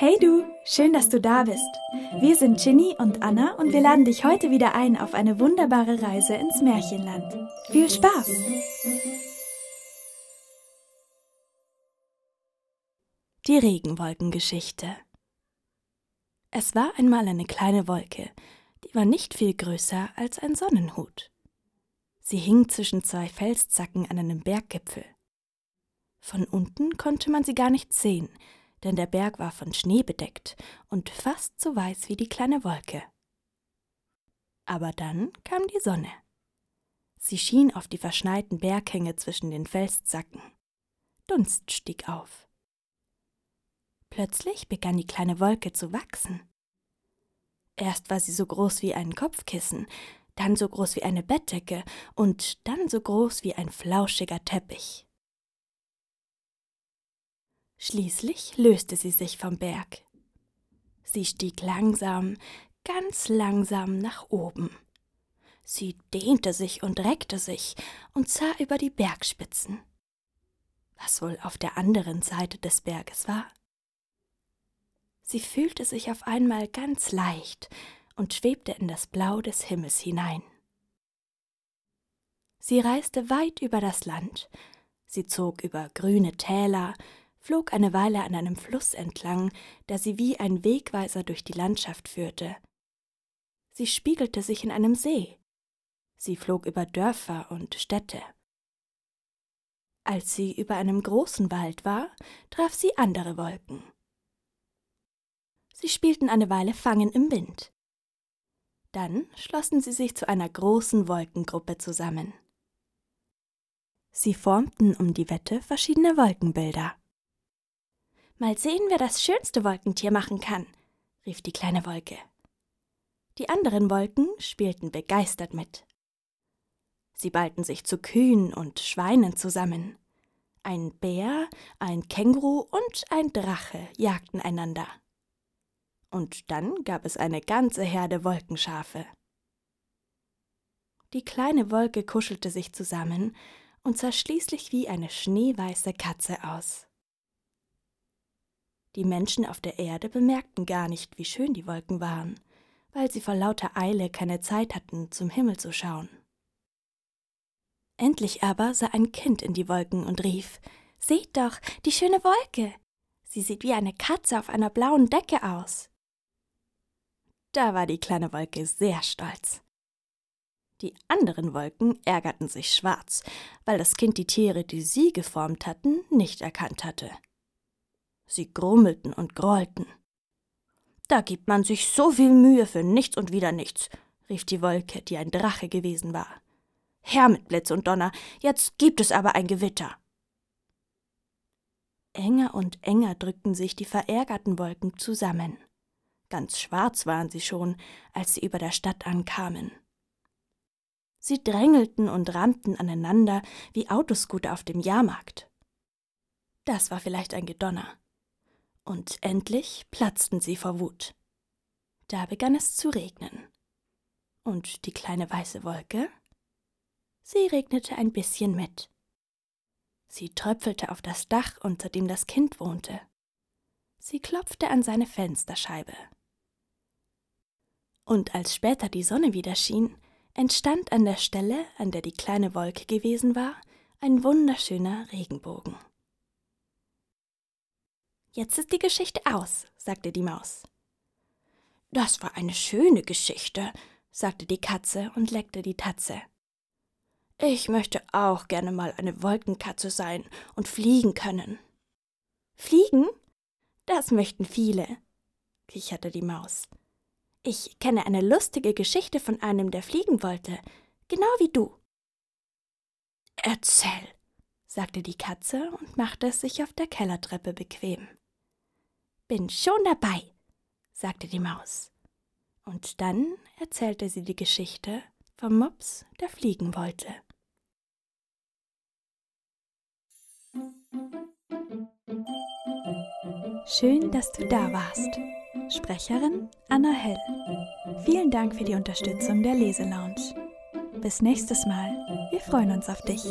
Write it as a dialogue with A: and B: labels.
A: Hey du, schön, dass du da bist. Wir sind Ginny und Anna und wir laden dich heute wieder ein auf eine wunderbare Reise ins Märchenland. Viel Spaß! Die Regenwolkengeschichte Es war einmal eine kleine Wolke, die war nicht viel größer als ein Sonnenhut. Sie hing zwischen zwei Felszacken an einem Berggipfel. Von unten konnte man sie gar nicht sehen, denn der Berg war von Schnee bedeckt und fast so weiß wie die kleine Wolke. Aber dann kam die Sonne. Sie schien auf die verschneiten Berghänge zwischen den Felszacken. Dunst stieg auf. Plötzlich begann die kleine Wolke zu wachsen. Erst war sie so groß wie ein Kopfkissen, dann so groß wie eine Bettdecke und dann so groß wie ein flauschiger Teppich. Schließlich löste sie sich vom Berg. Sie stieg langsam, ganz langsam nach oben. Sie dehnte sich und reckte sich und sah über die Bergspitzen. Was wohl auf der anderen Seite des Berges war? Sie fühlte sich auf einmal ganz leicht und schwebte in das Blau des Himmels hinein. Sie reiste weit über das Land, sie zog über grüne Täler, flog eine Weile an einem Fluss entlang, der sie wie ein Wegweiser durch die Landschaft führte. Sie spiegelte sich in einem See. Sie flog über Dörfer und Städte. Als sie über einem großen Wald war, traf sie andere Wolken. Sie spielten eine Weile Fangen im Wind. Dann schlossen sie sich zu einer großen Wolkengruppe zusammen. Sie formten um die Wette verschiedene Wolkenbilder. Mal sehen, wer das schönste Wolkentier machen kann, rief die kleine Wolke. Die anderen Wolken spielten begeistert mit. Sie ballten sich zu Kühen und Schweinen zusammen. Ein Bär, ein Känguru und ein Drache jagten einander. Und dann gab es eine ganze Herde Wolkenschafe. Die kleine Wolke kuschelte sich zusammen und sah schließlich wie eine schneeweiße Katze aus. Die Menschen auf der Erde bemerkten gar nicht, wie schön die Wolken waren, weil sie vor lauter Eile keine Zeit hatten, zum Himmel zu schauen. Endlich aber sah ein Kind in die Wolken und rief Seht doch, die schöne Wolke. Sie sieht wie eine Katze auf einer blauen Decke aus. Da war die kleine Wolke sehr stolz. Die anderen Wolken ärgerten sich schwarz, weil das Kind die Tiere, die sie geformt hatten, nicht erkannt hatte. Sie grummelten und grollten. Da gibt man sich so viel Mühe für nichts und wieder nichts, rief die Wolke, die ein Drache gewesen war. Herr mit Blitz und Donner, jetzt gibt es aber ein Gewitter. Enger und enger drückten sich die verärgerten Wolken zusammen. Ganz schwarz waren sie schon, als sie über der Stadt ankamen. Sie drängelten und rannten aneinander wie Autoscooter auf dem Jahrmarkt. Das war vielleicht ein Gedonner und endlich platzten sie vor Wut. Da begann es zu regnen. Und die kleine weiße Wolke? Sie regnete ein bisschen mit. Sie tröpfelte auf das Dach, unter dem das Kind wohnte. Sie klopfte an seine Fensterscheibe. Und als später die Sonne wieder schien, entstand an der Stelle, an der die kleine Wolke gewesen war, ein wunderschöner Regenbogen. Jetzt ist die Geschichte aus, sagte die Maus. Das war eine schöne Geschichte, sagte die Katze und leckte die Tatze. Ich möchte auch gerne mal eine Wolkenkatze sein und fliegen können. Fliegen? Das möchten viele, kicherte die Maus. Ich kenne eine lustige Geschichte von einem, der fliegen wollte, genau wie du. Erzähl, sagte die Katze und machte es sich auf der Kellertreppe bequem. Bin schon dabei, sagte die Maus. Und dann erzählte sie die Geschichte vom Mops, der fliegen wollte. Schön, dass du da warst. Sprecherin Anna Hell. Vielen Dank für die Unterstützung der Leselounge. Bis nächstes Mal. Wir freuen uns auf dich.